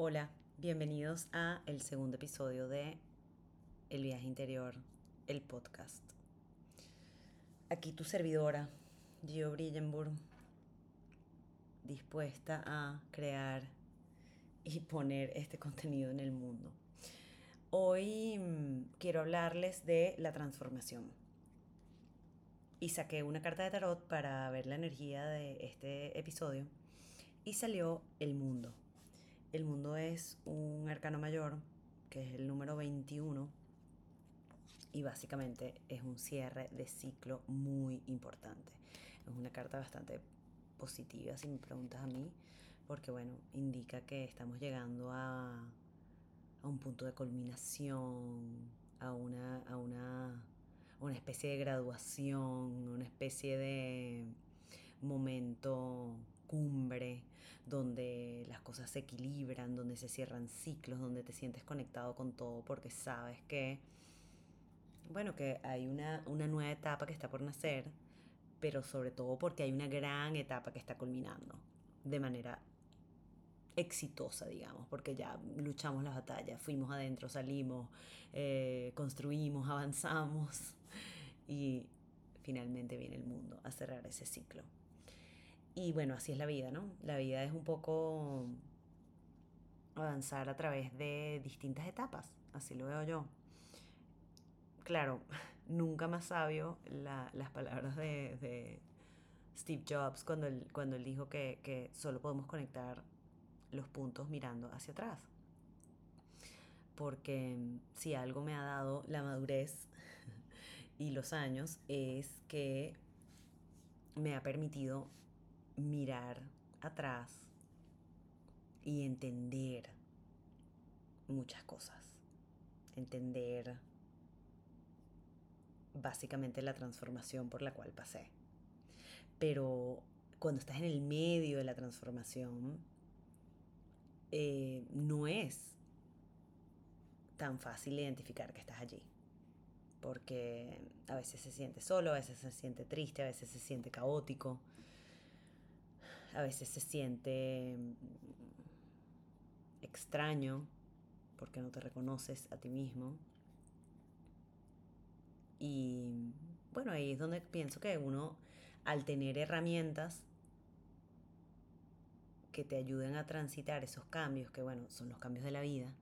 Hola, bienvenidos a el segundo episodio de El viaje interior, el podcast. Aquí tu servidora, Gio Brillenburg, dispuesta a crear y poner este contenido en el mundo. Hoy mm, quiero hablarles de la transformación. Y saqué una carta de tarot para ver la energía de este episodio y salió el mundo el mundo es un arcano mayor, que es el número 21, y básicamente es un cierre de ciclo muy importante. Es una carta bastante positiva, si me preguntas a mí, porque bueno, indica que estamos llegando a, a un punto de culminación, a una, a una, una especie de graduación, una especie de momento cumbre, donde las cosas se equilibran, donde se cierran ciclos, donde te sientes conectado con todo porque sabes que, bueno, que hay una, una nueva etapa que está por nacer, pero sobre todo porque hay una gran etapa que está culminando de manera exitosa, digamos, porque ya luchamos las batallas, fuimos adentro, salimos, eh, construimos, avanzamos y finalmente viene el mundo a cerrar ese ciclo. Y bueno, así es la vida, ¿no? La vida es un poco avanzar a través de distintas etapas, así lo veo yo. Claro, nunca más sabio las palabras de, Steve Jobs cuando él, cuando él dijo que, que solo podemos conectar los puntos mirando hacia atrás. Porque si algo me ha dado la madurez y los años es que me ha permitido mirar atrás y entender muchas cosas. Entender básicamente la transformación por la cual pasé. Pero cuando estás en el medio de la transformación, eh, no es tan fácil identificar que estás allí. Porque a veces se siente solo, a veces se siente triste, a veces se siente caótico a veces se siente mm, extraño porque no te reconoces a ti mismo. Y bueno, ahí es donde pienso que uno, al tener herramientas que te ayuden a transitar esos cambios, que bueno, son los cambios de la vida,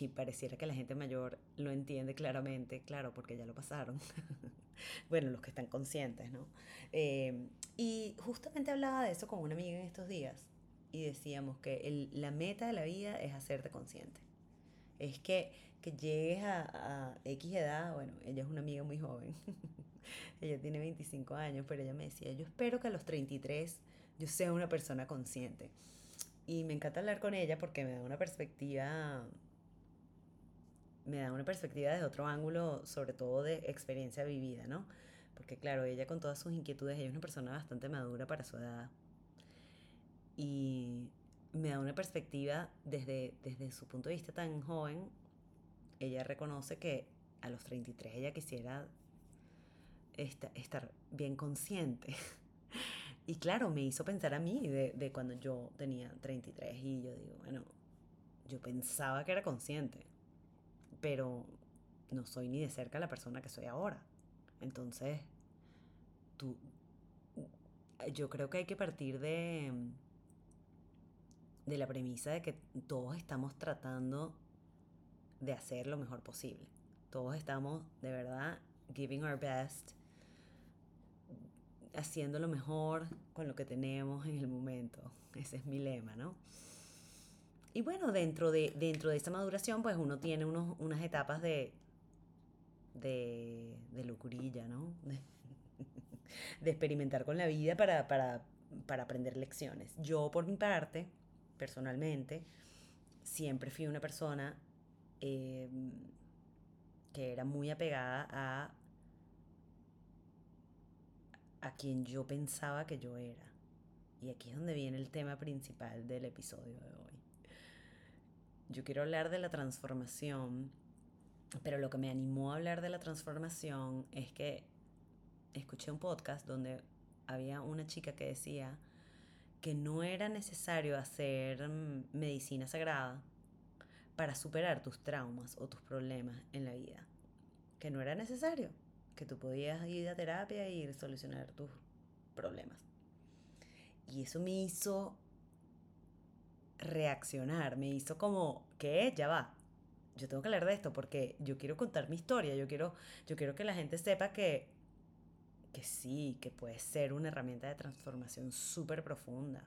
y pareciera que la gente mayor lo entiende claramente, claro, porque ya lo pasaron. bueno, los que están conscientes, ¿no? Eh, y justamente hablaba de eso con una amiga en estos días y decíamos que la meta de la vida es hacerte consciente. Es que, que llegues a, a, X edad, bueno, ella es una amiga muy joven, ella tiene 25 años, pero ella me decía, yo espero que a los 33 yo sea una persona consciente. Y me encanta hablar con ella porque me da una perspectiva me da una perspectiva desde otro ángulo, sobre todo de experiencia vivida, ¿no? Porque claro, ella con todas sus inquietudes, ella es una persona bastante madura para su edad. Y me da una perspectiva desde, desde su punto de vista tan joven, ella reconoce que a los 33 ella quisiera estar bien consciente. Y claro, me hizo pensar a mí de, de cuando yo tenía 33 y yo digo, bueno, yo pensaba que era consciente pero no soy ni de cerca la persona que soy ahora. Entonces, tú, yo creo que hay que partir de, de la premisa de que todos estamos tratando de hacer lo mejor posible. Todos estamos de verdad giving our best, haciendo lo mejor con lo que tenemos en el momento. Ese es mi lema, ¿no? Y bueno, dentro de, dentro de esa maduración, pues uno tiene unos, unas etapas de, de, de locurilla, ¿no? De, experimentar con la vida para, para, para aprender lecciones. Yo, por mi parte, personalmente, siempre fui una persona em, que era muy apegada a, a quien yo pensaba que yo era. Y aquí es donde viene el tema principal del episodio de hoy. Yo quiero hablar de la transformación, pero lo que me animó a hablar de la transformación es que escuché un podcast donde había una chica que decía que no era necesario hacer mm, medicina sagrada para superar tus traumas o tus problemas en la vida. Que no era necesario, que tú podías ir a terapia y solucionar tus problemas. Y eso me hizo reaccionar, me hizo como, ¿qué? Ya va. Yo tengo que hablar de esto porque yo quiero contar mi historia, yo quiero, yo quiero que la gente sepa que, que sí, que puede ser una herramienta de transformación súper profunda.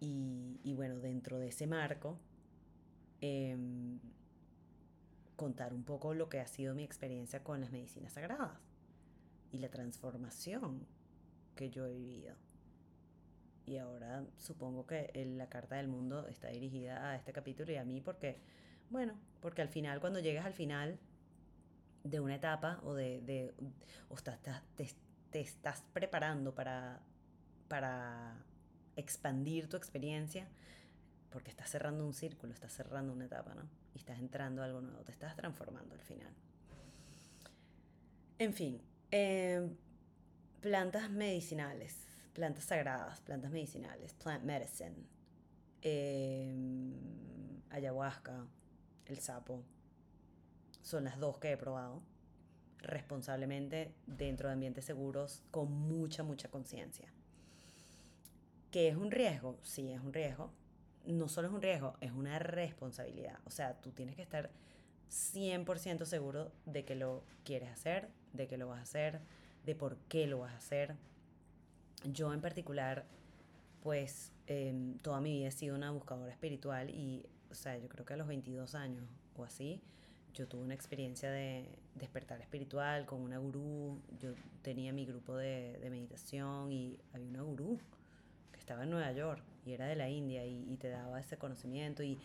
Y, y, bueno, dentro de ese marco, em, contar un poco lo que ha sido mi experiencia con las medicinas sagradas y la transformación que yo he vivido. Y ahora supongo que la carta del mundo está dirigida a este capítulo y a mí porque, bueno, porque al final, cuando llegas al final de una etapa o de, de o estás, te, te, estás preparando para, para expandir tu experiencia, porque estás cerrando un círculo, estás cerrando una etapa, ¿no? Y estás entrando a algo nuevo, te estás transformando al final. En fin, eh, plantas medicinales plantas sagradas, plantas medicinales, plant medicine, em, ayahuasca, el sapo, son las dos que he probado responsablemente dentro de ambientes seguros con mucha, mucha conciencia. ¿Que es un riesgo? Sí, es un riesgo. No solo es un riesgo, es una responsabilidad. O sea, tú tienes que estar 100% seguro de que lo quieres hacer, de que lo vas a hacer, de por qué lo vas a hacer yo en particular, pues em, toda mi vida he sido una buscadora espiritual y, o sea, yo creo que a los 22 años o así, yo tuve una experiencia de despertar espiritual con una gurú. Yo tenía mi grupo de, meditación y había una gurú que estaba en Nueva York y era de la India y, y te daba ese conocimiento y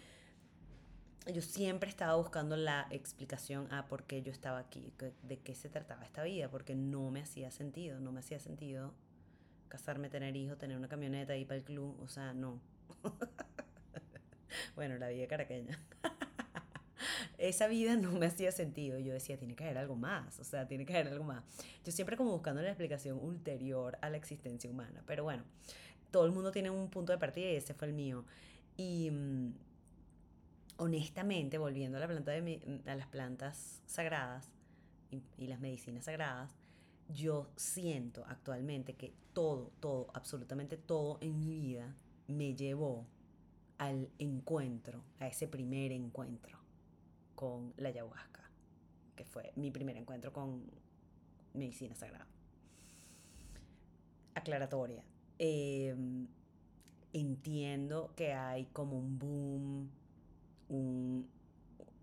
yo siempre estaba buscando la explicación a por qué yo estaba aquí, de qué se trataba esta vida, porque no me hacía sentido, no me hacía sentido casarme, tener hijos, tener una camioneta, ir para el club, o sea, no. bueno, la vida caraqueña. Esa vida no me hacía sentido. Yo decía, tiene que haber algo más, o sea, tiene que haber algo más. Yo siempre como buscando la explicación ulterior a la existencia humana. Pero bueno, todo el mundo tiene un punto de partida y ese fue el mío. Y mm, honestamente, volviendo a, la planta de, a las plantas sagradas y las medicinas sagradas, yo siento actualmente que todo, todo, absolutamente todo en mi vida me llevó al encuentro, a ese primer encuentro con la ayahuasca, que fue mi primer encuentro con medicina sagrada. Aclaratoria. Em, entiendo que hay como un boom, un,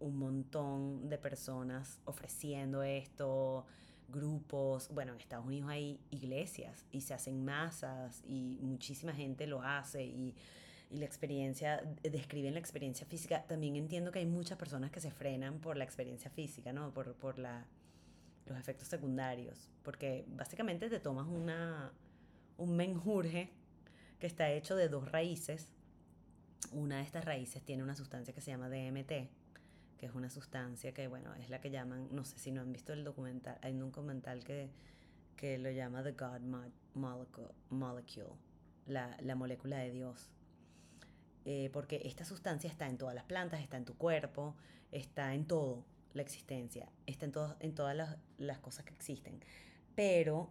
un montón de personas ofreciendo esto, grupos, bueno, en Estados Unidos hay iglesias y se hacen masas y muchísima gente lo hace y, y, la experiencia, describen la experiencia física. También entiendo que hay muchas personas que se frenan por la experiencia física, ¿no? Por, por la, los efectos secundarios, porque básicamente te tomas una, un menjurje que está hecho de dos raíces. Una de estas raíces tiene una sustancia que se llama DMT, que es una sustancia que, bueno, es la que llaman, no sé si no han visto el documental, hay un documental que, que lo llama The God Molecule, la, la molécula de Dios. Eh, porque esta sustancia está en todas las plantas, está en tu cuerpo, está en todo la existencia, está en, en todas las, las cosas que existen. Pero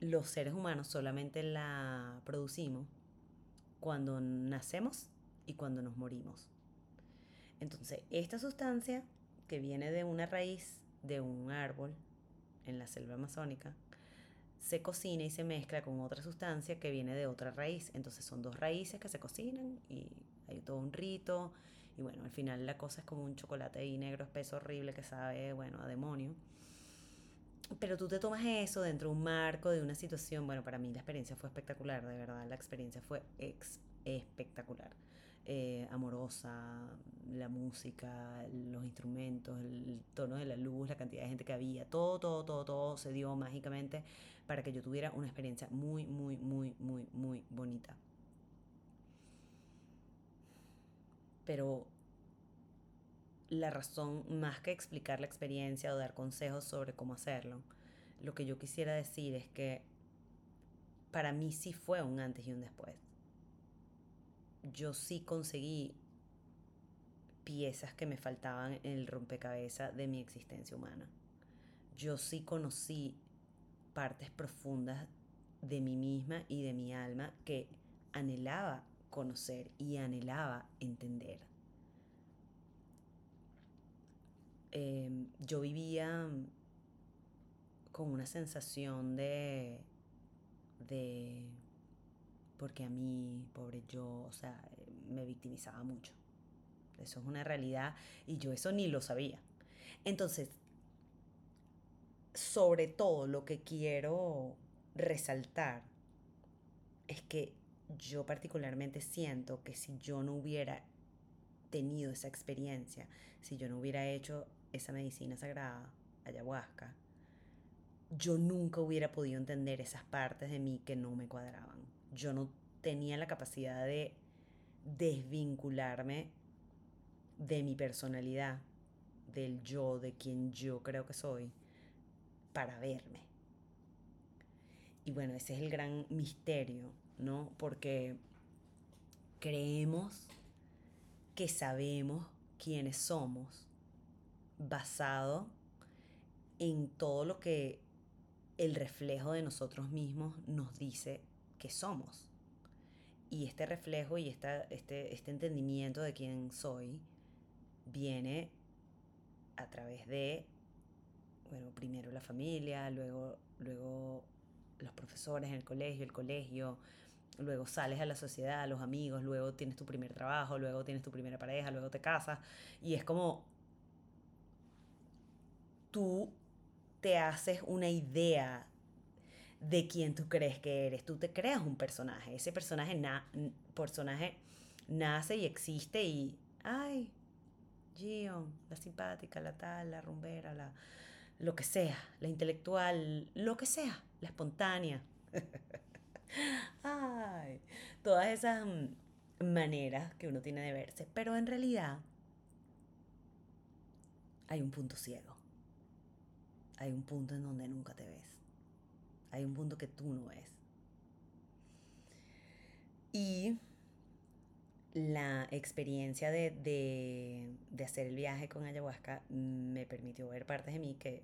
los seres humanos solamente la producimos cuando nacemos y cuando nos morimos. Entonces, esta sustancia que viene de una raíz de un árbol en la selva amazónica, se cocina y se mezcla con otra sustancia que viene de otra raíz. Entonces son dos raíces que se cocinan y hay todo un rito. Y bueno, al final la cosa es como un chocolate ahí negro espeso horrible que sabe, bueno, a demonio. Pero tú te tomas eso dentro de un marco de una situación. Bueno, para mí la experiencia fue espectacular, de verdad. La experiencia fue espectacular. Eh, amorosa, la música, los instrumentos, el tono de la luz, la cantidad de gente que había, todo, todo, todo, todo se dio mágicamente para que yo tuviera una experiencia muy, muy, muy, muy, muy bonita. Pero la razón, más que explicar la experiencia o dar consejos sobre cómo hacerlo, lo que yo quisiera decir es que para mí sí fue un antes y un después. Yo sí conseguí piezas que me faltaban en el rompecabezas de mi existencia humana. Yo sí conocí partes profundas de mí misma y de mi alma que anhelaba conocer y anhelaba entender. Em, yo vivía con una sensación de, de, porque a mí, pobre yo, o sea, me victimizaba mucho. Eso es una realidad y yo eso ni lo sabía. Entonces, sobre todo lo que quiero resaltar es que yo particularmente siento que si yo no hubiera tenido esa experiencia, si yo no hubiera hecho esa medicina sagrada, ayahuasca, yo nunca hubiera podido entender esas partes de mí que no me cuadraban. Yo no tenía la capacidad de desvincularme de mi personalidad, del yo, de quien yo creo que soy, para verme. Y bueno, ese es el gran misterio, ¿no? Porque creemos que sabemos quiénes somos basado en todo lo que el reflejo de nosotros mismos nos dice que somos. Y este reflejo y esta, este, este entendimiento de quién soy viene a través de, bueno, primero la familia, luego, luego los profesores en el colegio, el colegio, luego sales a la sociedad, a los amigos, luego tienes tu primer trabajo, luego tienes tu primera pareja, luego te casas y es como tú te haces una idea de quién tú crees que eres, tú te creas un personaje, ese personaje, personaje nace y existe y, ay, Gio, la simpática, la tal, la rumbera, la, lo que sea, la intelectual, lo que sea, la espontánea. Ay, todas esas mm, maneras que uno tiene de verse. Pero en realidad hay un punto ciego. Hay un punto en donde nunca te ves. Hay un punto que tú no ves. Y la experiencia de, hacer el viaje con ayahuasca me permitió ver partes de mí que,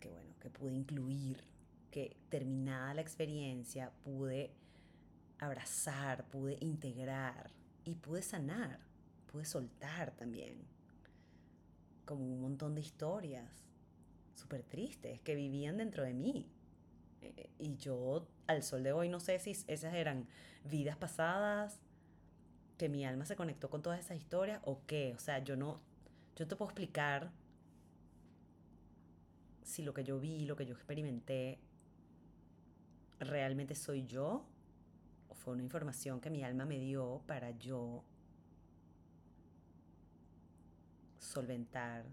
que, bueno, que pude incluir, que terminada la experiencia pude abrazar, pude integrar y pude sanar, pude soltar también, como un montón de historias súper tristes que vivían dentro de mí. Eh, y yo al sol de hoy no sé si esas eran vidas pasadas, que mi alma se conectó con todas esas historias o qué. O sea, yo no, yo te puedo explicar si lo que yo vi, lo que yo experimenté, realmente soy yo o fue una información que mi alma me dio para yo solventar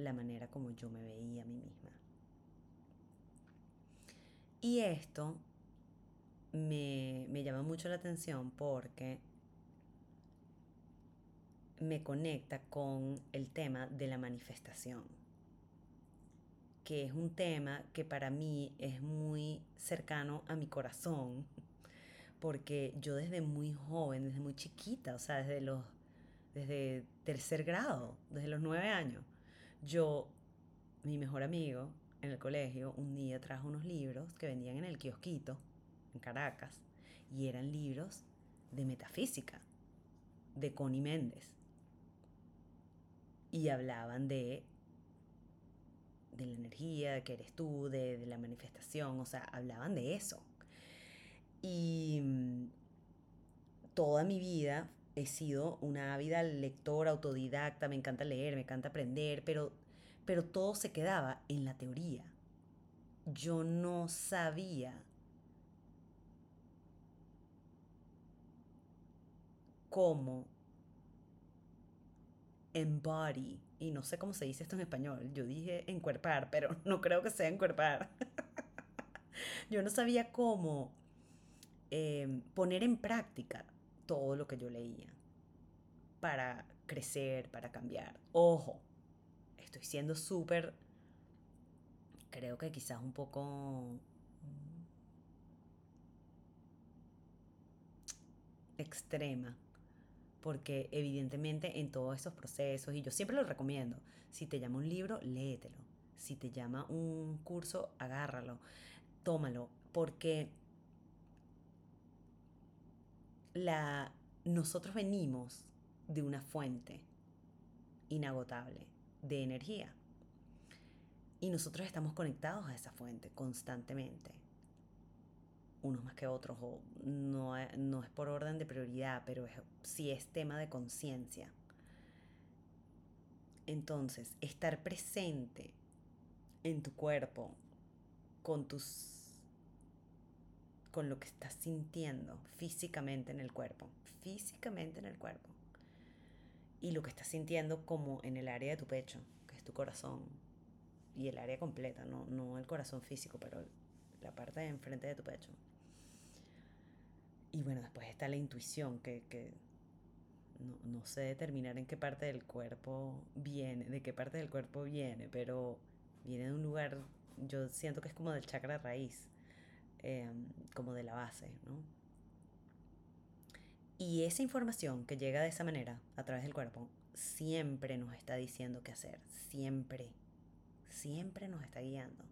la manera como yo me veía a mí misma. Y esto me, me llama mucho la atención porque me conecta con el tema de la manifestación, que es un tema que para mí es muy cercano a mi corazón, porque yo desde muy joven, desde muy chiquita, o sea, desde los desde tercer grado, desde los nueve años, yo, mi mejor amigo en el colegio, un día trajo unos libros que vendían en el kiosquito, en Caracas, y eran libros de metafísica, de Connie Méndez y hablaban de, de la energía, de que eres tú, de, de la manifestación, o sea, hablaban de eso. Y mm, toda mi vida he sido una ávida lectora, autodidacta, me encanta leer, me encanta aprender, pero, pero todo se quedaba en la teoría. Yo no sabía cómo embody, y no sé cómo se dice esto en español, yo dije encuerpar, pero no creo que sea encuerpar. yo no sabía cómo em, poner en práctica todo lo que yo leía para crecer, para cambiar. Ojo, estoy siendo súper, creo que quizás un poco mm, extrema, porque evidentemente en todos estos procesos, y yo siempre lo recomiendo, si te llama un libro, léetelo, si te llama un curso, agárralo, tómalo, porque nosotros venimos de una fuente inagotable de energía. Y nosotros estamos conectados a esa fuente constantemente. Unos más que otros, o no, no es por orden de prioridad, pero es, sí es tema de conciencia. Entonces, estar presente en tu cuerpo, con tus con lo que estás sintiendo físicamente en el cuerpo, físicamente en el cuerpo. Y lo que estás sintiendo como en el área de tu pecho, que es tu corazón, y el área completa, no, no el corazón físico, pero la parte de enfrente de tu pecho. Y bueno, después está la intuición, que, que no, no, sé determinar en qué parte del cuerpo viene, de qué parte del cuerpo viene, pero viene de un lugar, yo siento que es como del chakra raíz, em, como de la base, ¿no? Y esa información que llega de esa manera, a través del cuerpo, siempre nos está diciendo qué hacer, siempre, siempre nos está guiando.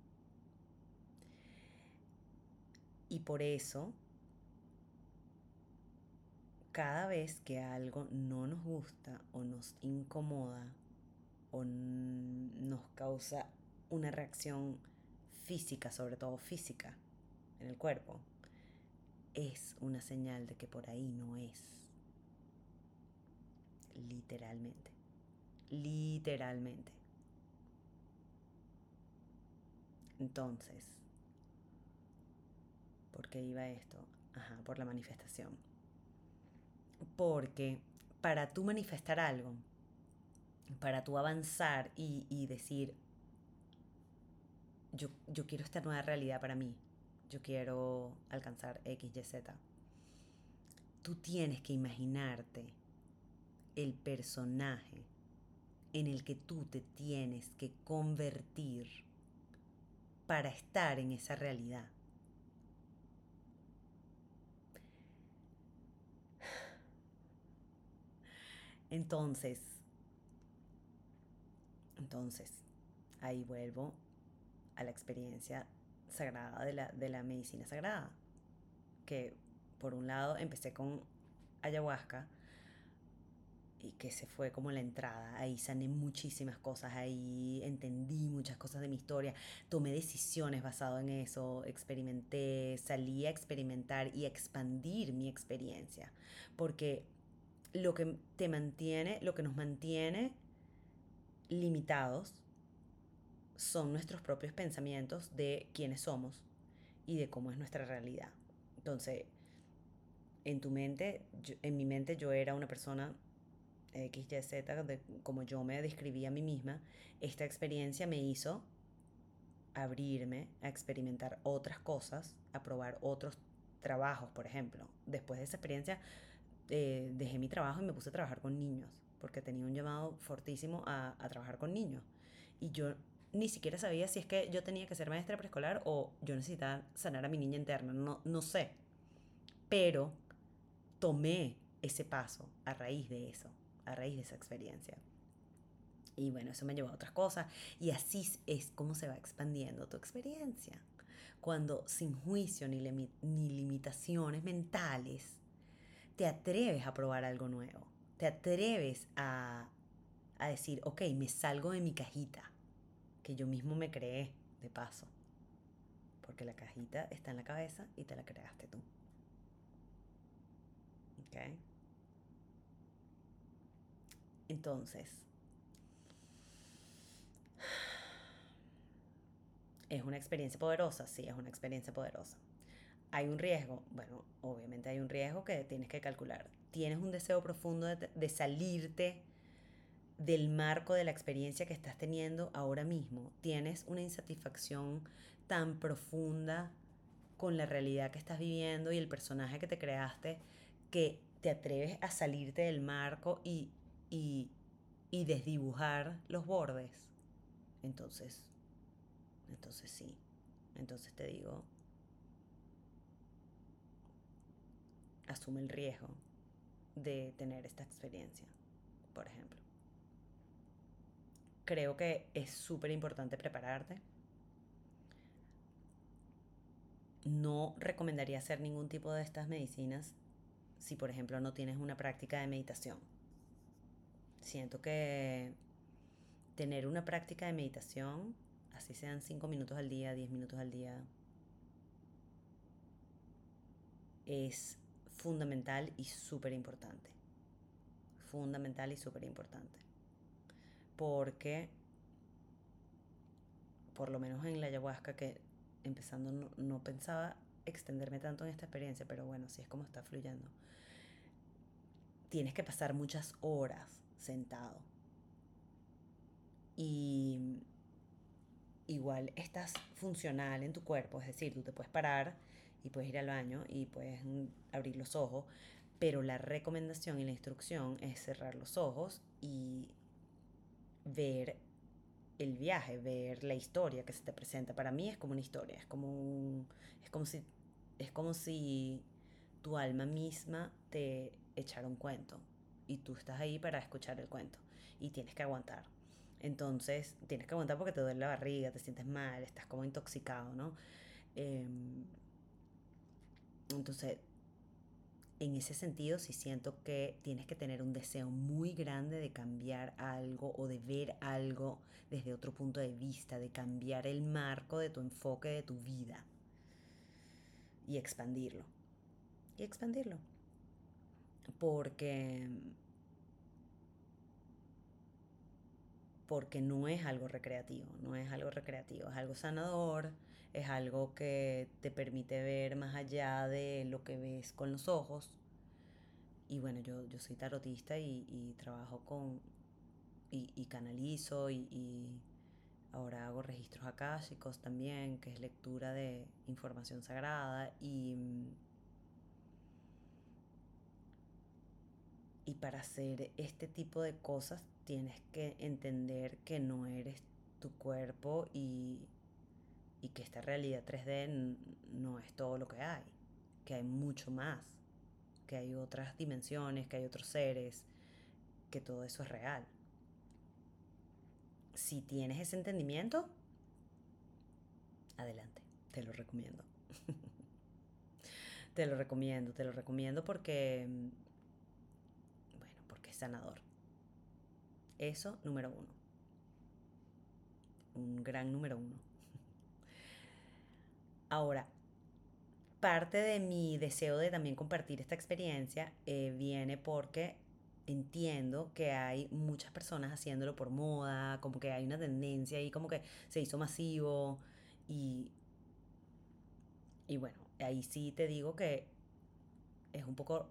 Y por eso cada vez que algo no nos gusta o nos incomoda o nos causa una reacción física, sobre todo física, en el cuerpo, es una señal de que por ahí no es. Literalmente. Literalmente. Entonces, ¿por qué iba esto? Ajá, por la manifestación. Porque para tú manifestar algo, para tú avanzar y, decir, yo, yo quiero esta nueva realidad para mí, yo quiero alcanzar X, Y, Z, tú tienes que imaginarte el personaje en el que tú te tienes que convertir para estar en esa realidad. Entonces, entonces, ahí vuelvo a la experiencia sagrada de la, de la medicina sagrada. Que por un lado empecé con ayahuasca y que se fue como la entrada. Ahí sané muchísimas cosas, ahí entendí muchas cosas de mi historia, tomé decisiones basado en eso, experimenté, salí a experimentar y expandir mi experiencia. Porque lo que te mantiene, lo que nos mantiene limitados son nuestros propios pensamientos de quiénes somos y de cómo es nuestra realidad. Entonces, en tu mente, en mi mente yo era una persona X, Y, Z, de, como yo me describí a mí misma, esta experiencia me hizo abrirme a experimentar otras cosas, a probar otros trabajos, por ejemplo. Después de esa experiencia eh, dejé mi trabajo y me puse a trabajar con niños, porque tenía un llamado fortísimo a, trabajar con niños. Y yo ni siquiera sabía si es que yo tenía que ser maestra preescolar o yo necesitaba sanar a mi niña interna, no, no sé. Pero tomé ese paso a raíz de eso, a raíz de esa experiencia. Y bueno, eso me llevó a otras cosas. Y así es como se va expandiendo tu experiencia. Cuando sin juicio ni, ni limitaciones mentales te atreves a probar algo nuevo, te atreves a, a decir, ok, me salgo de mi cajita, que yo mismo me creé de paso, porque la cajita está en la cabeza y te la creaste tú. ¿Ok? Entonces, ¿es una experiencia poderosa? Sí, es una experiencia poderosa. ¿Hay un riesgo? Bueno, obviamente hay un riesgo que tienes que calcular. Tienes un deseo profundo de, salirte del marco de la experiencia que estás teniendo ahora mismo. Tienes una insatisfacción tan profunda con la realidad que estás viviendo y el personaje que te creaste que te atreves a salirte del marco y, y, y desdibujar los bordes. Entonces, entonces sí. Entonces te digo, asume el riesgo de tener esta experiencia, por ejemplo. Creo que es súper importante prepararte. No recomendaría hacer ningún tipo de estas medicinas si, por ejemplo, no tienes una práctica de meditación. Siento que tener una práctica de meditación, así sean 5 minutos al día, 10 minutos al día, es fundamental y súper importante. Fundamental y súper importante. Porque, por lo menos en la ayahuasca, que empezando no, pensaba extenderme tanto en esta experiencia, pero bueno, así es como está fluyendo. Tienes que pasar muchas horas sentado. Y igual estás funcional en tu cuerpo, es decir, tú te puedes parar y puedes ir al baño y puedes abrir los ojos, pero la recomendación y la instrucción es cerrar los ojos y ver el viaje, ver la historia que se te presenta. Para mí es como una historia, es como un, es como si es como si tu alma misma te echara un cuento y tú estás ahí para escuchar el cuento y tienes que aguantar. Entonces, tienes que aguantar porque te duele la barriga, te sientes mal, estás como intoxicado, ¿no? Em, entonces, en ese sentido, sí siento que tienes que tener un deseo muy grande de cambiar algo o de ver algo desde otro punto de vista, de cambiar el marco de tu enfoque de tu vida y expandirlo. Y expandirlo. Porque porque no es algo recreativo, no es algo recreativo, es algo sanador, es algo que te permite ver más allá de lo que ves con los ojos. Y bueno, yo, yo soy tarotista y, trabajo con, y, canalizo y, y, ahora hago registros akáshicos también, que es lectura de información sagrada y... Y para hacer este tipo de cosas tienes que entender que no eres tu cuerpo y, y que esta realidad 3D no es todo lo que hay, que hay mucho más, que hay otras dimensiones, que hay otros seres, que todo eso es real. Si tienes ese entendimiento, adelante, te lo recomiendo. te lo recomiendo, te lo recomiendo porque, bueno, porque es sanador. Eso, número uno. Un gran número uno. Ahora, parte de mi deseo de también compartir esta experiencia eh, viene porque entiendo que hay muchas personas haciéndolo por moda, como que hay una tendencia y como que se hizo masivo y, y bueno, ahí sí te digo que es un poco,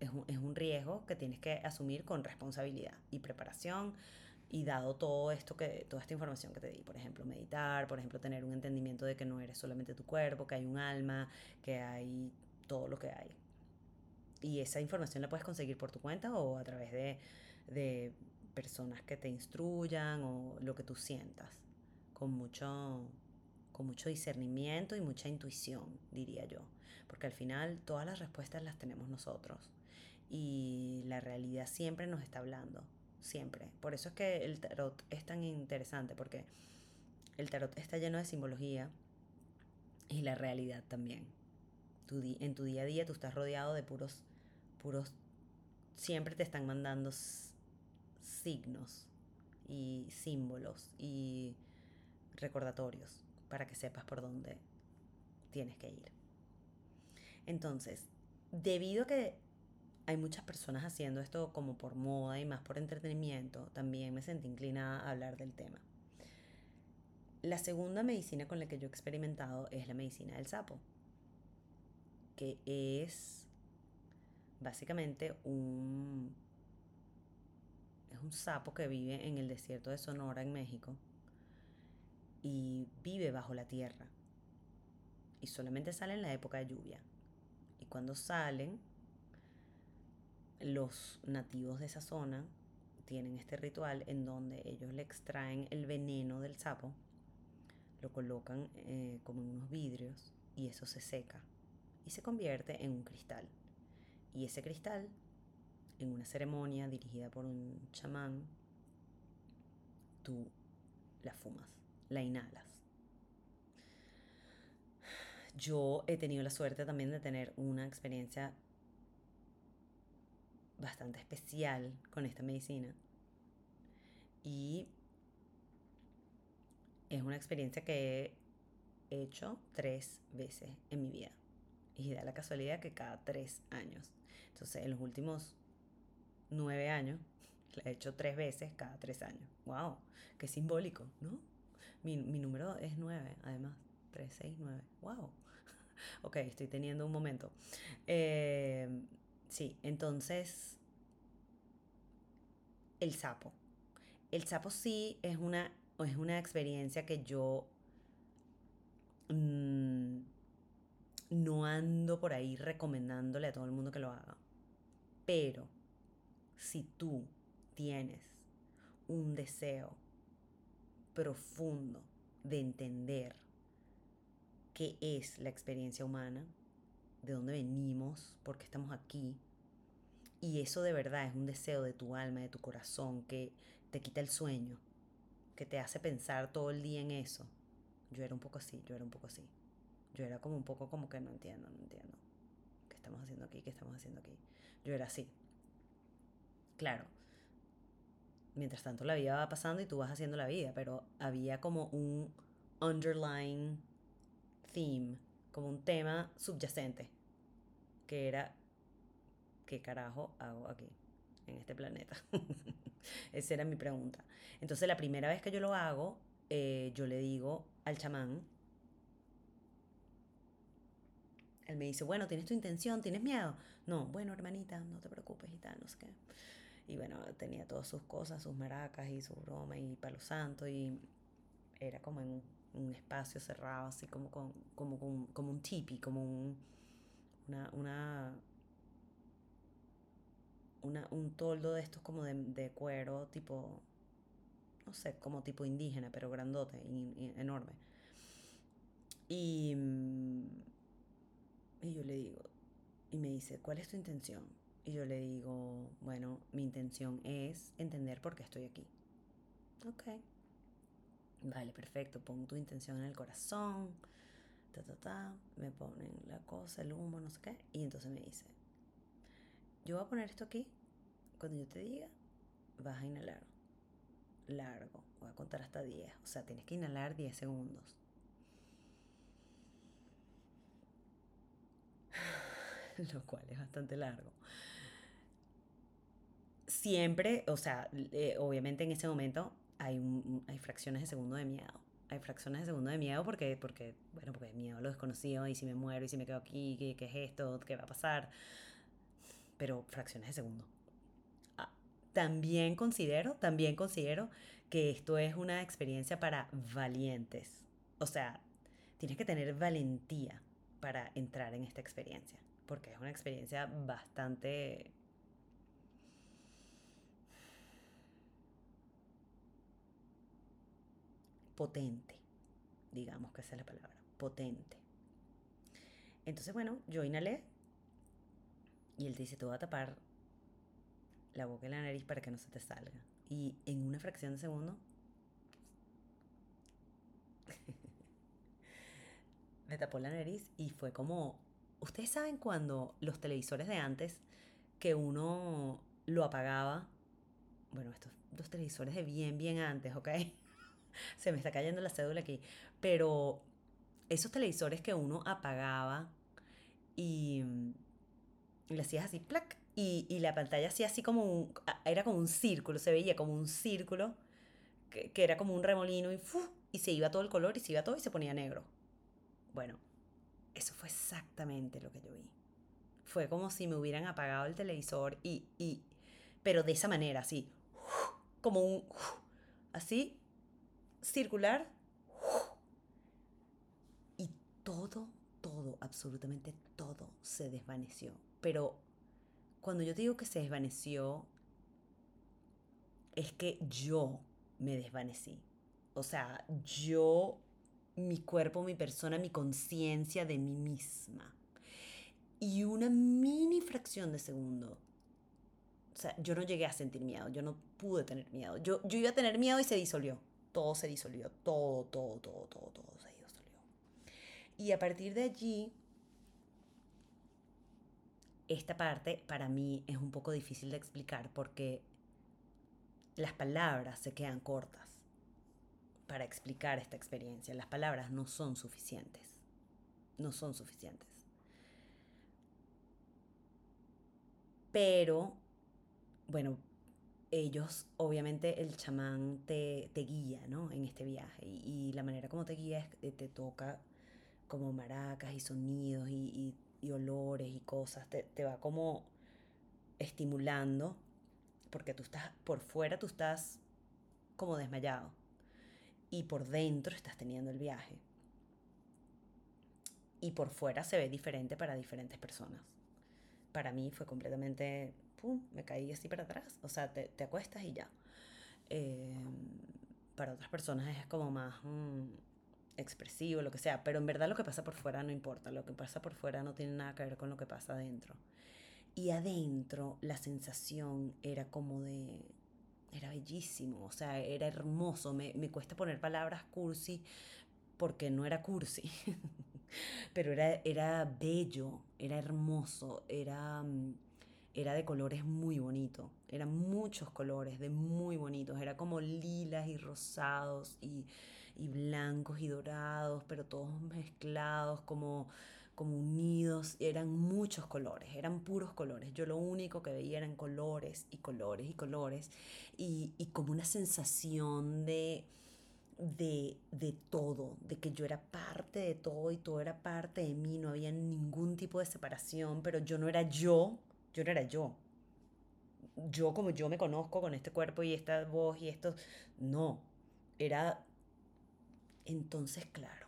es un, es un riesgo que tienes que asumir con responsabilidad y preparación y dado todo esto que toda esta información que te di, por ejemplo, meditar, por ejemplo, tener un entendimiento de que no eres solamente tu cuerpo, que hay un alma, que hay todo lo que hay. Y esa información la puedes conseguir por tu cuenta o a través de, de personas que te instruyan o lo que tú sientas, con mucho, con mucho discernimiento y mucha intuición, diría yo. Porque al final todas las respuestas las tenemos nosotros y la realidad siempre nos está hablando siempre. Por eso es que el tarot es tan interesante, porque el tarot está lleno de simbología y la realidad también. en tu día a día tú estás rodeado de puros, puros, siempre te están mandando signos y símbolos y recordatorios para que sepas por dónde tienes que ir. Entonces, debido a que hay muchas personas haciendo esto como por moda y más por entretenimiento, también me sentí inclinada a hablar del tema. La segunda medicina con la que yo he experimentado es la medicina del sapo, que es básicamente un, es un sapo que vive en el desierto de Sonora, en México, y vive bajo la tierra. Y solamente sale en la época de lluvia. Y cuando salen, los nativos de esa zona tienen este ritual en donde ellos le extraen el veneno del sapo, lo colocan eh, como en unos vidrios y eso se seca y se convierte en un cristal. Y ese cristal en una ceremonia dirigida por un chamán, tú la fumas, la inhalas. Yo he tenido la suerte también de tener una experiencia bastante especial con esta medicina. Y es una experiencia que he hecho tres veces en mi vida. Y da la casualidad que cada tres años. Entonces, en los últimos nueve años, la he hecho tres veces cada tres años. ¡Wow! ¡Qué simbólico! ¿No? Mi, mi número es nueve, además. Tres, seis, nueve. ¡Wow! ok, estoy teniendo un momento. Eh, sí, entonces, el sapo. El sapo sí es una, es una experiencia que yo mm, no ando por ahí recomendándole a todo el mundo que lo haga. Pero si tú tienes un deseo profundo de entender qué es la experiencia humana, de dónde venimos, por qué estamos aquí, y eso de verdad es un deseo de tu alma, de tu corazón, que te quita el sueño, que te hace pensar todo el día en eso. Yo era un poco así, yo era un poco así. Yo era como un poco como que no entiendo, no entiendo. ¿Qué estamos haciendo aquí? ¿Qué estamos haciendo aquí? Yo era así. Claro. Mientras tanto la vida va pasando y tú vas haciendo la vida, pero había como un underlying theme, como un tema subyacente, que era ¿qué carajo hago aquí, en este planeta? Esa era mi pregunta. Entonces la primera vez que yo lo hago, eh, yo le digo al chamán, él me dice, bueno, ¿tienes tu intención? ¿Tienes miedo? No, bueno, hermanita, no te preocupes y tal, no sé qué. Y bueno, tenía todas sus cosas, sus maracas y su broma y palo santo y era como en un espacio cerrado, así como, con, como, como un tipi, como un, una, una un toldo de estos como de, cuero, tipo, no sé, como tipo indígena, pero grandote, y, enorme. Y, mm, y yo le digo, y me dice, ¿cuál es tu intención? Y yo le digo, bueno, mi intención es entender por qué estoy aquí. Ok. Vale, perfecto, pon tu intención en el corazón, ta, ta, ta, me ponen la cosa, el humo, no sé qué, y entonces me dice, yo voy a poner esto aquí. Cuando yo te diga, vas a inhalar largo. Voy a contar hasta 10. O sea, tienes que inhalar 10 segundos. Lo cual es bastante largo. Siempre, o sea, eh, obviamente en ese momento hay, hay fracciones de segundo de miedo. Hay fracciones de segundo de miedo porque, porque, bueno, porque miedo lo desconocido y si me muero y si me quedo aquí, ¿qué, qué es esto? ¿Qué va a pasar? pero fracciones de segundo. Ah, también considero, también considero que esto es una experiencia para valientes. O sea, tienes que tener valentía para entrar en esta experiencia, porque es una experiencia bastante potente, digamos que esa es la palabra, potente. Entonces, bueno, yo inhalé y él dice, te voy a tapar la boca y la nariz para que no se te salga. Y en una fracción de segundo, me tapó la nariz y fue como, ustedes saben cuando los televisores de antes, que uno lo apagaba, bueno, estos dos televisores de bien, bien antes, ¿ok? se me está cayendo la cédula aquí, pero esos televisores que uno apagaba y le hacías así, plac, y, y, la pantalla hacía así como un, era como un círculo, se veía como un círculo, que, que era como un remolino, y, y se iba todo el color, y se iba todo, y se ponía negro. Bueno, eso fue exactamente lo que yo vi. Fue como si me hubieran apagado el televisor, y, y pero de esa manera, así, como un, así, circular, y todo, todo, absolutamente todo se desvaneció pero cuando yo digo que se desvaneció, es que yo me desvanecí. O sea, yo, mi cuerpo, mi persona, mi conciencia de mí misma. Y una mini fracción de segundo sea, yo no llegué a sentir miedo, yo no pude tener miedo. Yo, yo iba a tener miedo y se disolvió. Todo se disolvió, todo, todo, todo, todo, todo se disolvió. Y a partir de allí, esta parte para mí es un poco difícil de explicar porque las palabras se quedan cortas para explicar esta experiencia. Las palabras no son suficientes. No son suficientes. Pero, bueno, ellos, obviamente el chamán te, te guía, ¿no? En este viaje. Y, la manera como te guía es que te toca como maracas y sonidos y, y, olores y cosas. Te, te va como estimulando porque tú estás por fuera, tú estás como desmayado y por dentro estás teniendo el viaje. Y por fuera se ve diferente para diferentes personas. Para mí fue completamente, me caí así para atrás. O sea, te, te acuestas y ya. Em, para otras personas es como más mm, expresivo, lo que sea. Pero en verdad lo que pasa por fuera no importa. Lo que pasa por fuera no tiene nada que ver con lo que pasa adentro. Y adentro la sensación era como de era bellísimo, o sea, era hermoso. Me, me cuesta poner palabras cursi porque no era cursi, pero era, era bello, era hermoso, era, mm, era de colores muy bonitos, eran muchos colores, de muy bonitos, era como lilas y rosados y, y blancos y dorados, pero todos mezclados como como unidos, eran muchos colores, eran puros colores. Yo lo único que veía eran colores y colores y colores y, y como una sensación de, de, de, todo, de que yo era parte de todo y todo era parte de mí, no había ningún tipo de separación, pero yo no era yo, yo no era yo. Yo como yo me conozco con este cuerpo y esta voz y esto, no, era... Entonces, claro,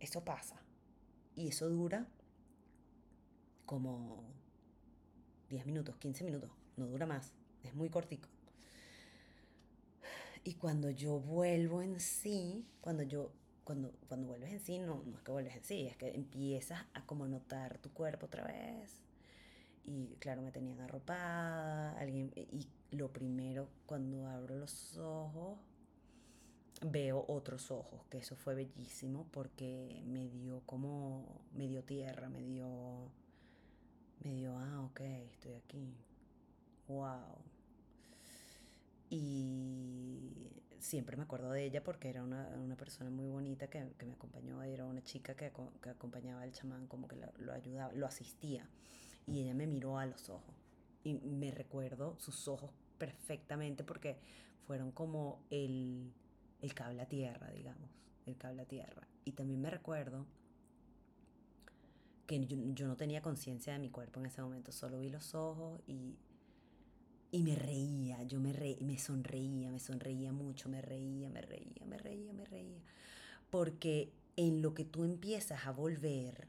eso pasa y eso dura como 10 minutos, 15 minutos, no dura más, es muy cortico. Y cuando yo vuelvo en sí, cuando yo cuando, cuando vuelves en sí, no, no es que vuelves en sí, es que empiezas a como notar tu cuerpo otra vez. Y claro, me tenían arropada, alguien, y lo primero, cuando abro los ojos, veo otros ojos, que eso fue bellísimo porque me dio como, me dio tierra, me dio, me dio, ah, ok, estoy aquí, wow. Y siempre me acuerdo de ella porque era una, una persona muy bonita que, que, me acompañó, era una chica que, que acompañaba al chamán, como que lo, lo ayudaba, lo asistía. Y ella me miró a los ojos y me recuerdo sus ojos perfectamente porque fueron como el el cable a tierra, digamos, el cable tierra. Y también me recuerdo que yo, no tenía conciencia de mi cuerpo en ese momento, solo vi los ojos y, y me reía, yo me, re, me sonreía, me sonreía mucho, me reía, me reía, me reía, me reía. Porque en lo que tú empiezas a volver,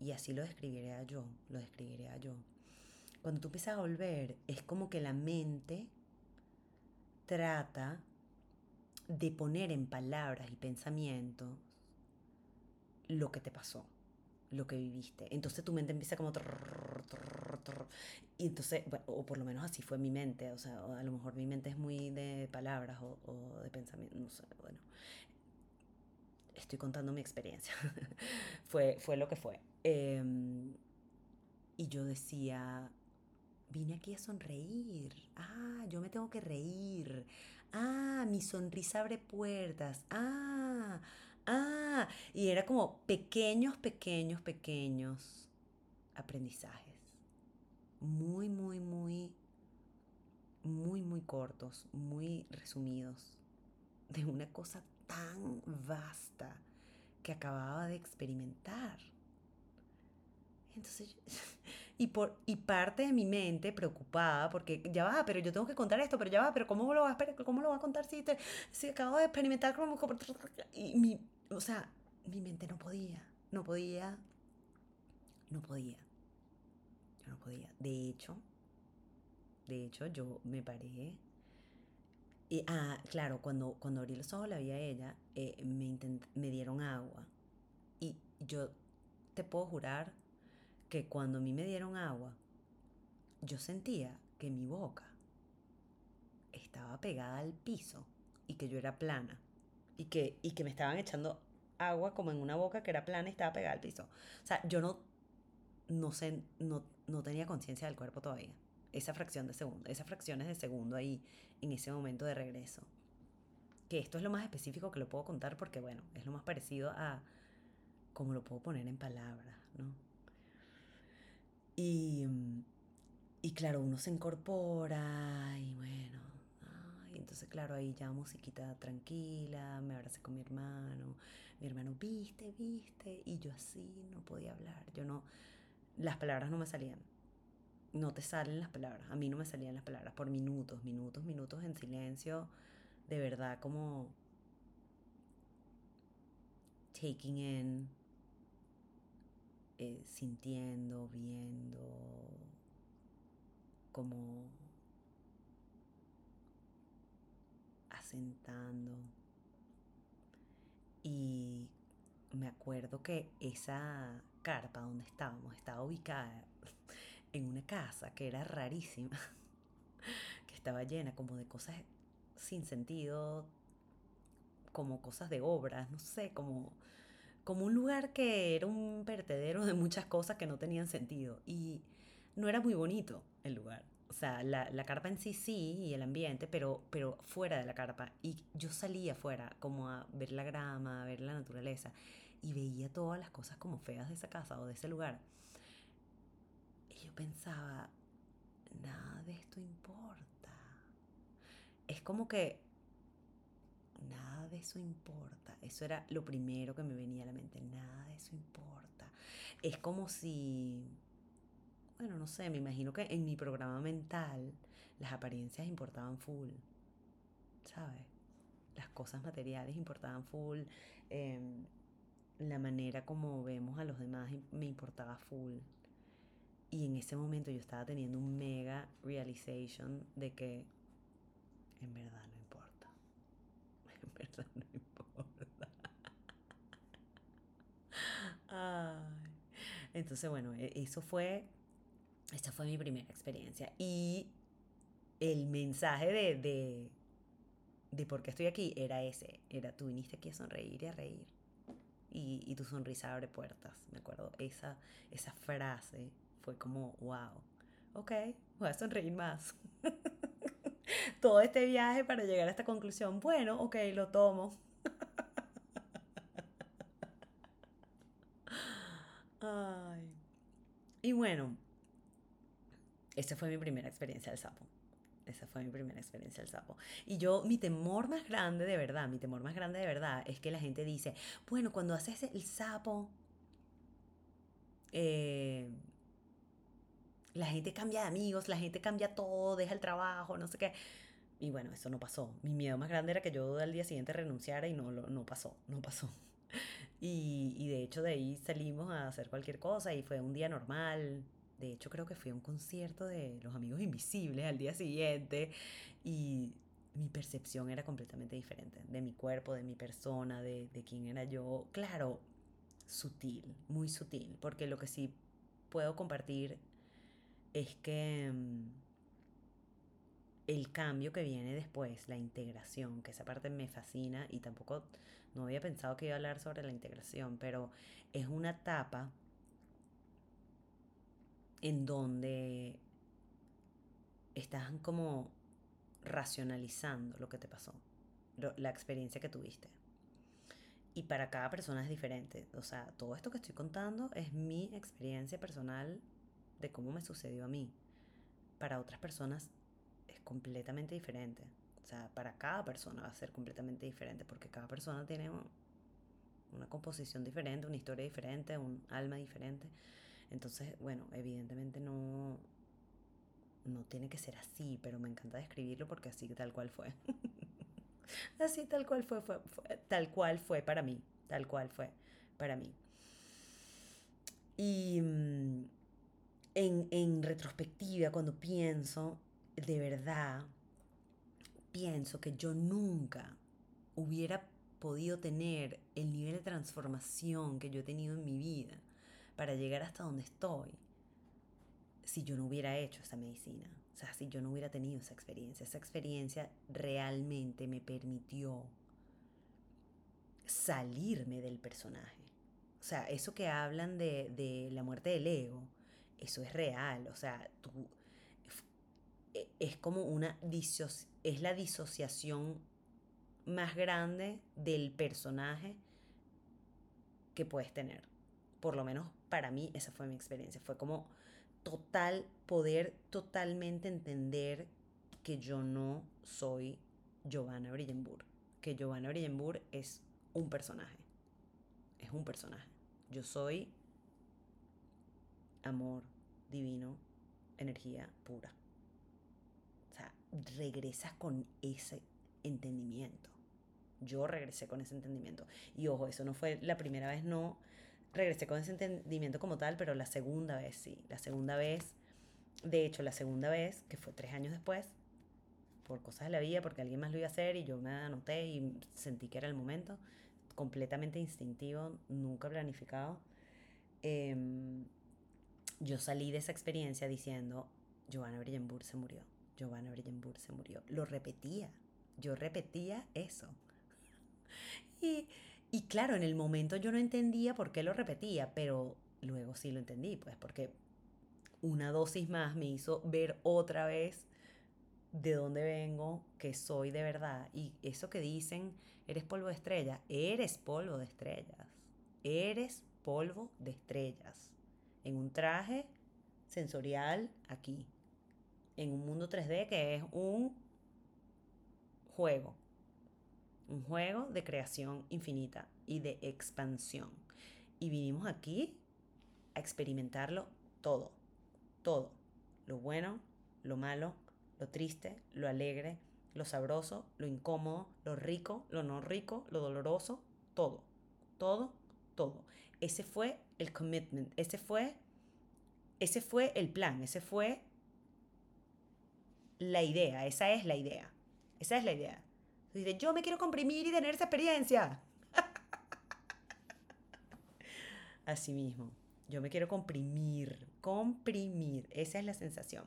y así lo describiré a yo, lo describiré a yo, cuando tú empiezas a volver, es como que la mente trata de poner en palabras y pensamientos lo que te pasó, lo que viviste. Entonces tu mente empieza como... y entonces, o por lo menos así fue mi mente, o sea, a lo mejor mi mente es muy de palabras o, de pensamientos, no sé, bueno. Estoy contando mi experiencia. fue, fue lo que fue. Em, y yo decía, vine aquí a sonreír. Ah, yo me tengo que reír. Ah, mi sonrisa abre puertas. Ah, ah. Y era como pequeños, pequeños, pequeños aprendizajes. Muy, muy, muy, muy, muy cortos, muy resumidos. De una cosa tan vasta que acababa de experimentar. Entonces, y, por, y parte de mi mente preocupada, porque ya va, pero yo tengo que contar esto, pero ya va, pero ¿cómo lo va a, cómo lo va a contar si, te, si acabo de experimentar como... Y mi, o sea, mi mente no podía, no podía, no podía, no podía. De hecho, de hecho, yo me paré. Y, ah, claro, cuando, cuando abrí los ojos la vi a ella, eh, me, me dieron agua. Y yo te puedo jurar que cuando a mí me dieron agua, yo sentía que mi boca estaba pegada al piso y que yo era plana y que, y que me estaban echando agua como en una boca que era plana y estaba pegada al piso. O sea, yo no, no sé, no, no tenía conciencia del cuerpo todavía. Esa fracción de segundo, esas fracciones de segundo ahí en ese momento de regreso. Que esto es lo más específico que lo puedo contar porque, bueno, es lo más parecido a cómo lo puedo poner en palabras, ¿no? Y, y claro, uno se incorpora y bueno, y entonces claro, ahí ya musiquita tranquila, me abracé con mi hermano, mi hermano, viste, viste, y yo así no podía hablar, yo no, las palabras no me salían, no te salen las palabras, a mí no me salían las palabras por minutos, minutos, minutos en silencio, de verdad como taking in, eh, sintiendo, viendo, como asentando. Y me acuerdo que esa carpa donde estábamos estaba ubicada en una casa que era rarísima, que estaba llena como de cosas sin sentido, como cosas de obras, no sé, como, como un lugar que era un vertedero de muchas cosas que no tenían sentido. Y no era muy bonito el lugar. O sea, la, la, carpa en sí sí y el ambiente, pero, pero fuera de la carpa. Y yo salía afuera como a ver la grama, a ver la naturaleza y veía todas las cosas como feas de esa casa o de ese lugar. Yo pensaba, nada de esto importa. Es como que nada de eso importa. Eso era lo primero que me venía a la mente. Nada de eso importa. Es como si bueno, no sé, me imagino que en mi programa mental las apariencias importaban full, ¿sabes? Las cosas materiales importaban full, em, la manera como vemos a los demás me importaba full. Y en ese momento yo estaba teniendo un mega realization de que en verdad no importa. En verdad no importa. Ay. Entonces, bueno, e-, eso fue esta fue mi primera experiencia. Y el mensaje de, de, de por qué estoy aquí era ese. Era tú viniste aquí a sonreír y a reír. Y, y tu sonrisa abre puertas. Me acuerdo, esa, esa frase fue como, wow. Ok, voy a sonreír más. Todo este viaje para llegar a esta conclusión. Bueno, ok, lo tomo. Ay. Y bueno, esa fue mi primera experiencia del sapo. Esa fue mi primera experiencia del sapo. Y yo, mi temor más grande de verdad, mi temor más grande de verdad es que la gente dice, bueno, cuando haces el sapo, eh, la gente cambia de amigos, la gente cambia todo, deja el trabajo, no sé qué. Y bueno, eso no pasó. Mi miedo más grande era que yo al día siguiente renunciara y no, no pasó, no pasó. Y, y de hecho de ahí salimos a hacer cualquier cosa y fue un día normal, de hecho, creo que fui a un concierto de Los Amigos Invisibles al día siguiente y mi percepción era completamente diferente de mi cuerpo, de mi persona, de, de quién era yo. Claro, sutil, muy sutil, porque lo que sí puedo compartir es que mm, el cambio que viene después, la integración, que esa parte me fascina y tampoco no había pensado que iba a hablar sobre la integración, pero es una etapa en donde estás como racionalizando lo que te pasó, la experiencia que tuviste. Y para cada persona es diferente. O sea, todo esto que estoy contando es mi experiencia personal de cómo me sucedió a mí. Para otras personas es completamente diferente. O sea, para cada persona va a ser completamente diferente porque cada persona tiene una composición diferente, una historia diferente, un alma diferente. Entonces, bueno, evidentemente no, no tiene que ser así, pero me encanta describirlo porque así tal cual fue. así tal cual fue, fue, tal cual fue para mí, tal cual fue para mí. Y mm, en, en retrospectiva, cuando pienso, de verdad, pienso que yo nunca hubiera podido tener el nivel de transformación que yo he tenido en mi vida para llegar hasta donde estoy si yo no hubiera hecho esa medicina. O sea, si yo no hubiera tenido esa experiencia. Esa experiencia realmente me permitió salirme del personaje. O sea, eso que hablan de, de la muerte del ego, eso es real. O sea, tú, e, es como una es la disociación más grande del personaje que puedes tener. Por lo menos para mí esa fue mi experiencia. Fue como total, poder totalmente entender que yo no soy Giovanna Brillenburg. Que Giovanna Brillenburg es un personaje. Es un personaje. Yo soy amor divino, energía pura. O sea, regresas con ese entendimiento. Yo regresé con ese entendimiento. Y ojo, eso no fue la primera vez, no regresé con ese entendimiento como tal, pero la segunda vez sí. La segunda vez, de hecho, la segunda vez, que fue tres años después, por cosas de la vida, porque alguien más lo iba a hacer y yo me anoté y sentí que era el momento, completamente instintivo, nunca planificado. Em, yo salí de esa experiencia diciendo, Giovanna Brillenburg se murió, Giovanna Brillenburg se murió. Lo repetía, yo repetía eso. y, y claro, en el momento yo no entendía por qué lo repetía, pero luego sí lo entendí, pues porque una dosis más me hizo ver otra vez de dónde vengo, que soy de verdad. Y eso que dicen, eres polvo de estrella, eres polvo de estrellas. Eres polvo de estrellas. En un traje sensorial aquí. En un mundo 3D que es un juego. Un juego de creación infinita y de expansión. Y vinimos aquí a experimentarlo todo. Todo. Lo bueno, lo malo, lo triste, lo alegre, lo sabroso, lo incómodo, lo rico, lo no rico, lo doloroso, todo, todo, todo. Ese fue el commitment, ese fue, ese fue el plan, ese fue la idea, esa es la idea, esa es la idea. Dice, yo me quiero comprimir y tener esa experiencia. Así mismo, yo me quiero comprimir, comprimir, esa es la sensación.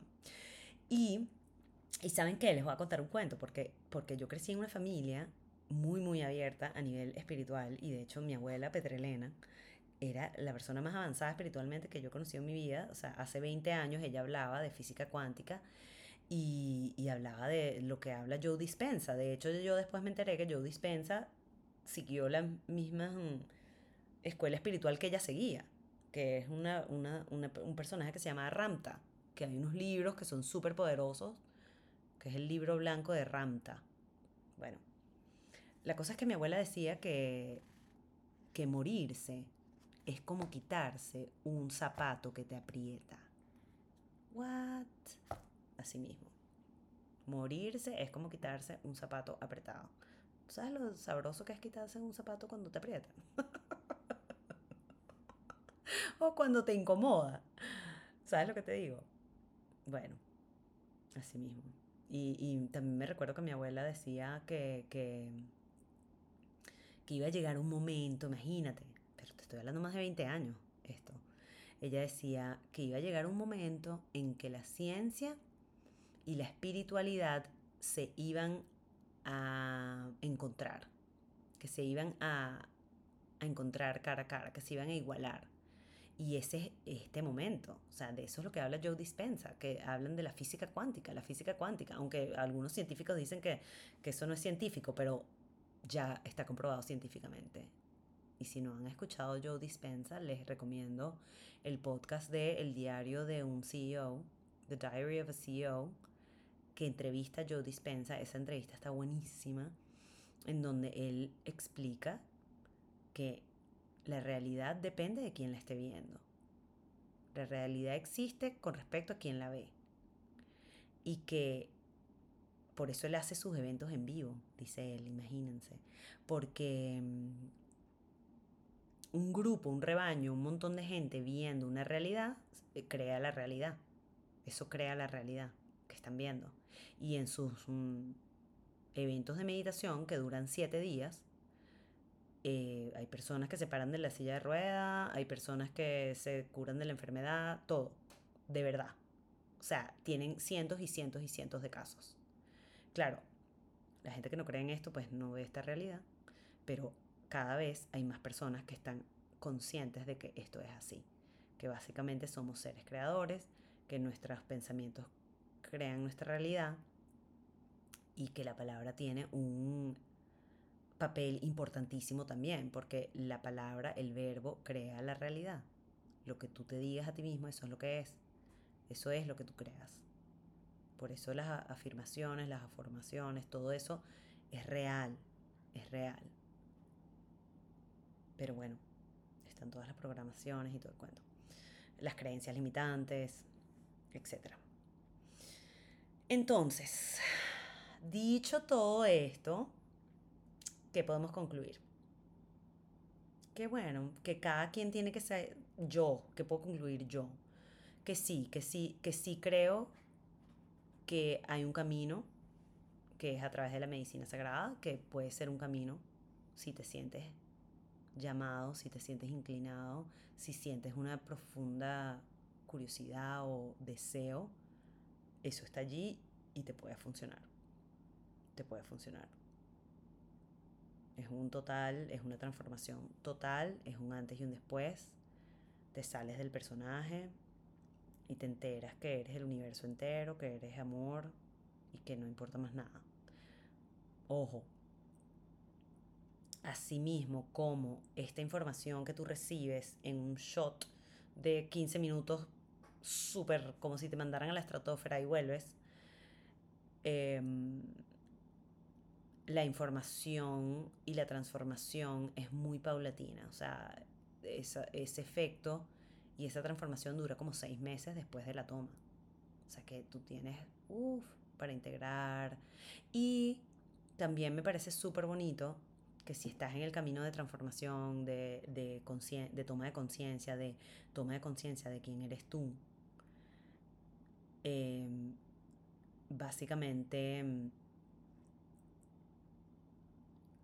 Y y saben qué, les voy a contar un cuento, porque, porque yo crecí en una familia muy, muy abierta a nivel espiritual, y de hecho mi abuela Petrelena era la persona más avanzada espiritualmente que yo he conocido en mi vida, o sea, hace 20 años ella hablaba de física cuántica y, y hablaba de lo que habla Joe Dispensa, de hecho yo después me enteré que Joe Dispensa siguió la misma mm, escuela espiritual que ella seguía, que es una, una, una, un personaje que se llama Ramta, que hay unos libros que son súper poderosos que es el libro blanco de Ramta. Bueno, la cosa es que mi abuela decía que, que morirse es como quitarse un zapato que te aprieta. What? Así mismo. Morirse es como quitarse un zapato apretado. ¿Sabes lo sabroso que es quitarse un zapato cuando te aprietan? o cuando te incomoda. ¿Sabes lo que te digo? Bueno, así mismo. Y, también me recuerdo que mi abuela decía que, que, iba a llegar un momento, imagínate, estoy hablando más de 20 años esto. Ella decía que iba a llegar un momento en que la ciencia y la espiritualidad se iban a encontrar, que se iban a, a encontrar cara a cara, que se iban a igualar. Y ese es este momento, o sea, de eso es lo que habla Joe Dispensa, que hablan de la física cuántica, la física cuántica, aunque algunos científicos dicen que, que eso no es científico, pero ya está comprobado científicamente. Y si no han escuchado Joe Dispensa, les recomiendo el podcast de El diario de un CEO, The Diary of a CEO, que entrevista a Joe Dispensa. Esa entrevista está buenísima, en donde él explica que la realidad depende de quien la esté viendo. La realidad existe con respecto a quien la ve. Y que por eso él hace sus eventos en vivo, dice él, imagínense. Porque mm, un grupo, un rebaño, un montón de gente viendo una realidad, eh, crea la realidad. Eso crea la realidad que están viendo. Y en sus mm, eventos de meditación, que duran siete días, eh, hay personas que se paran de la silla de rueda, hay personas que se curan de la enfermedad, todo, de verdad. O sea, tienen cientos y cientos y cientos de casos. Claro, la gente que no cree en esto pues no ve esta realidad, pero cada vez hay más personas que están conscientes de que esto es así, que básicamente somos seres creadores, que nuestros pensamientos crean nuestra realidad y que la palabra tiene un papel importantísimo también, porque la palabra, el verbo, crea la realidad. Lo que tú te digas a ti mismo, eso es lo que es. Eso es lo que tú creas. Por eso las afirmaciones, las afirmaciones, todo eso es real, es real. Pero bueno, están todas las programaciones y todo el cuento. Las creencias limitantes, etc. Entonces, dicho todo esto, ¿qué podemos concluir? Que bueno, que cada quien tiene que ser yo, que puedo concluir yo. Que sí, que sí, que sí creo que hay un camino que es a través de la medicina sagrada, que puede ser un camino si te sientes llamado, si te sientes inclinado, si sientes una profunda curiosidad o deseo, eso está allí y te puede funcionar. Te puede funcionar. Es un total, es una transformación total, es un antes y un después. Te sales del personaje y te enteras que eres el universo entero, que eres amor y que no importa más nada. Ojo, asimismo como esta información que tú recibes en un shot de 15 minutos, súper como si te mandaran a la estratosfera y vuelves, em, la información y la transformación es muy paulatina. O sea, ese efecto y esa transformación dura como seis meses después de la toma. O sea que tú tienes, uff, para integrar. Y también me parece súper bonito que si estás en el camino de transformación, de, de, de toma de conciencia, de toma de conciencia de quién eres tú, em, básicamente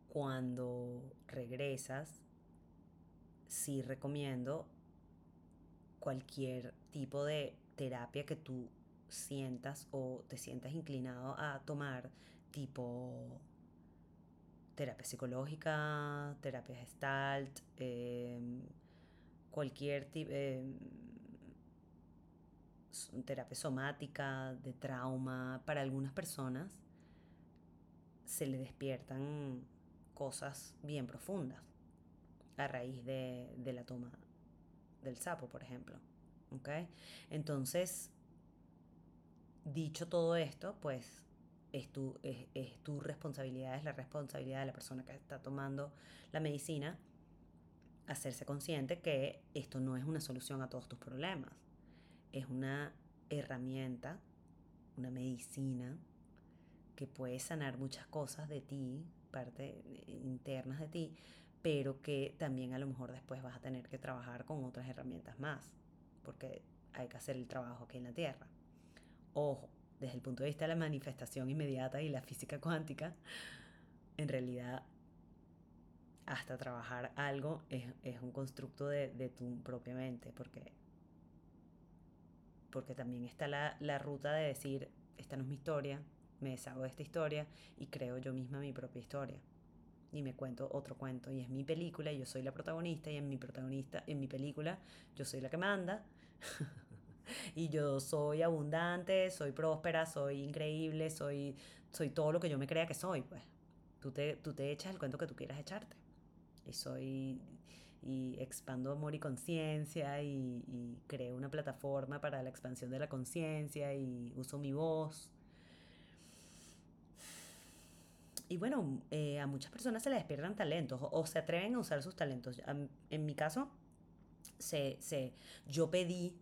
cuando regresas, sí recomiendo cualquier tipo de terapia que tú sientas o te sientas inclinado a tomar, tipo terapia psicológica, terapia gestalt, em, cualquier tipo, em, terapia somática, de trauma, para algunas personas se le despiertan cosas bien profundas a raíz de, la toma del sapo, por ejemplo. Entonces, dicho todo esto, pues es tu, es, tu responsabilidad, es la responsabilidad de la persona que está tomando la medicina, hacerse consciente que esto no es una solución a todos tus problemas, es una herramienta, una medicina que puede sanar muchas cosas de ti, parte internas de ti, pero que también a lo mejor después vas a tener que trabajar con otras herramientas más, porque hay que hacer el trabajo aquí en la Tierra. Ojo, desde el punto de vista de la manifestación inmediata y la física cuántica, en realidad hasta trabajar algo es, un constructo de, tu propia mente, porque, porque también está la, la ruta de decir, esta no es mi historia, me deshago de esta historia y creo yo misma mi propia historia. Y me cuento otro cuento. Y es mi película y yo soy la protagonista y en mi protagonista, en mi película, yo soy la que manda. y yo soy abundante, soy próspera, soy increíble, soy, soy todo lo que yo me crea que soy. Pues tú te, tú te echas el cuento que tú quieras echarte. Y soy y expando amor y conciencia y, y, creo una plataforma para la expansión de la conciencia y uso mi voz y bueno, eh, a muchas personas se les despiertan talentos o, se atreven a usar sus talentos. En mi caso, se, se, yo pedí,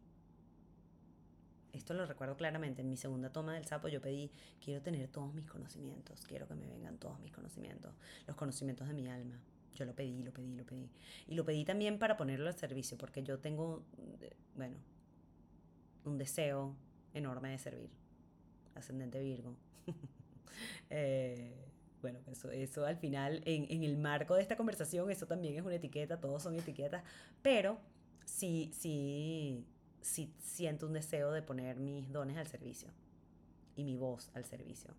esto lo recuerdo claramente, en mi segunda toma del sapo yo pedí, quiero tener todos mis conocimientos, quiero que me vengan todos mis conocimientos, los conocimientos de mi alma. Yo lo pedí, lo pedí, lo pedí. Y lo pedí también para ponerlo al servicio, porque yo tengo, eh, bueno, un deseo enorme de servir. Ascendente Virgo. eh, bueno, eso, eso al final, en, en, el marco de esta conversación, eso también es una etiqueta, todos son etiquetas, pero sí, sí, sí siento un deseo de poner mis dones al servicio y mi voz al servicio,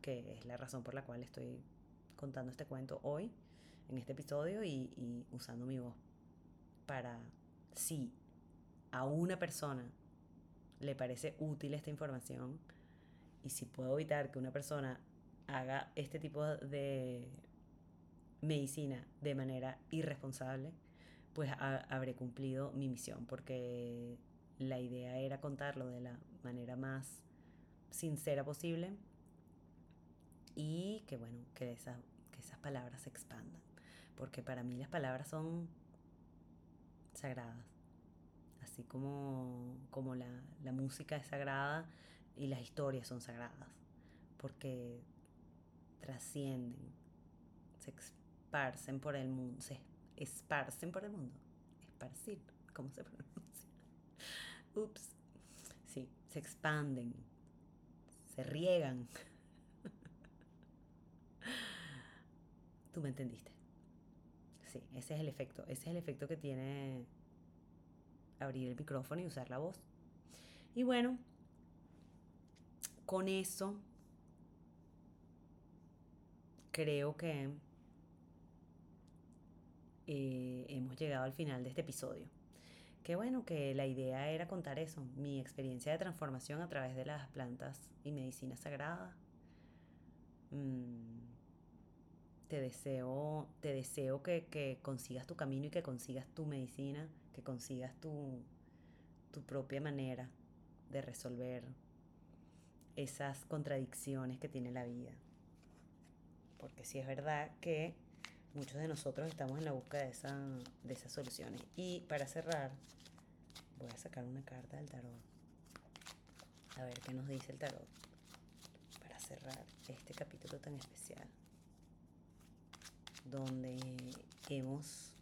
que es la razón por la cual estoy contando este cuento hoy, en este episodio, y, y usando mi voz para, si a una persona le parece útil esta información, y si puedo evitar que una persona haga este tipo de medicina de manera irresponsable, pues habré cumplido mi misión, porque la idea era contarlo de la manera más sincera posible y que bueno, que, que esas palabras se expandan, porque para mí las palabras son sagradas, así como, como la, la música es sagrada y las historias son sagradas, porque trascienden, se esparcen por el mundo, esparcen por el mundo. Esparcir, ¿cómo se pronuncia? Ups. Sí, se expanden, se riegan. Tú me entendiste. Sí, ese es el efecto. Ese es el efecto que tiene abrir el micrófono y usar la voz. Y bueno, con eso creo que eh, hemos llegado al final de este episodio. Qué bueno que la idea era contar eso, mi experiencia de transformación a través de las plantas y medicina sagrada. Mm, te deseo, te deseo que, consigas tu camino y que consigas tu medicina, que consigas tu, tu propia manera de resolver esas contradicciones que tiene la vida. Porque si es verdad que muchos de nosotros estamos en la búsqueda de, esa, de esas soluciones. Y para cerrar, voy a sacar una carta del tarot. A ver qué nos dice el tarot. Para cerrar este capítulo tan especial. Donde hemos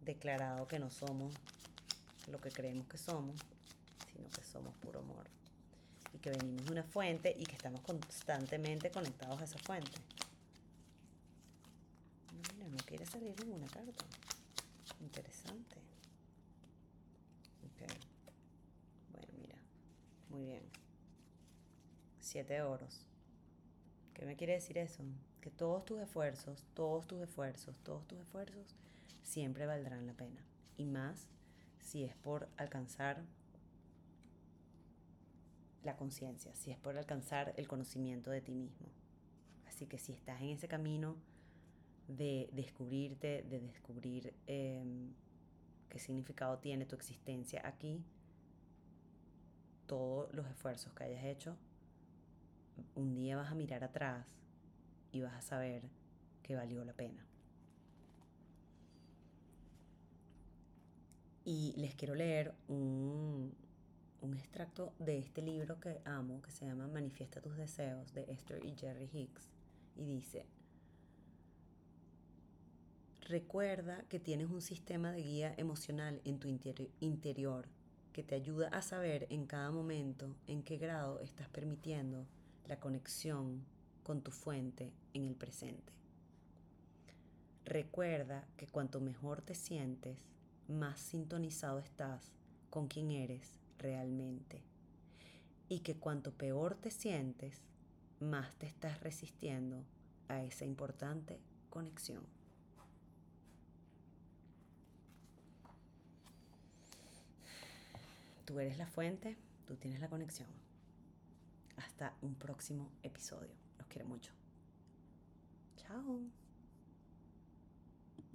declarado que no somos lo que creemos que somos, sino que somos puro amor. Y que venimos de una fuente y que estamos constantemente conectados a esa fuente no quiere salir ninguna carta. Interesante. Ok. Bueno, mira. Muy bien. Siete oros. ¿Qué me quiere decir eso? Que todos tus esfuerzos, todos tus esfuerzos, todos tus esfuerzos siempre valdrán la pena. Y más si es por alcanzar la conciencia, si es por alcanzar el conocimiento de ti mismo. Así que si estás en ese camino de descubrirte, de descubrir em, qué significado tiene tu existencia aquí, todos los esfuerzos que hayas hecho, un día vas a mirar atrás y vas a saber que valió la pena. Y les quiero leer un, un extracto de este libro que amo, que se llama Manifiesta tus deseos, de Esther y Jerry Hicks. Y dice, Recuerda que tienes un sistema de guía emocional en tu interior que te ayuda a saber en cada momento en qué grado estás permitiendo la conexión con tu fuente en el presente. Recuerda que cuanto mejor te sientes, más sintonizado estás con quien eres realmente. Y que cuanto peor te sientes, más te estás resistiendo a esa importante conexión. Tú eres la fuente, tú tienes la conexión. Hasta un próximo episodio. Los quiero mucho. Chao.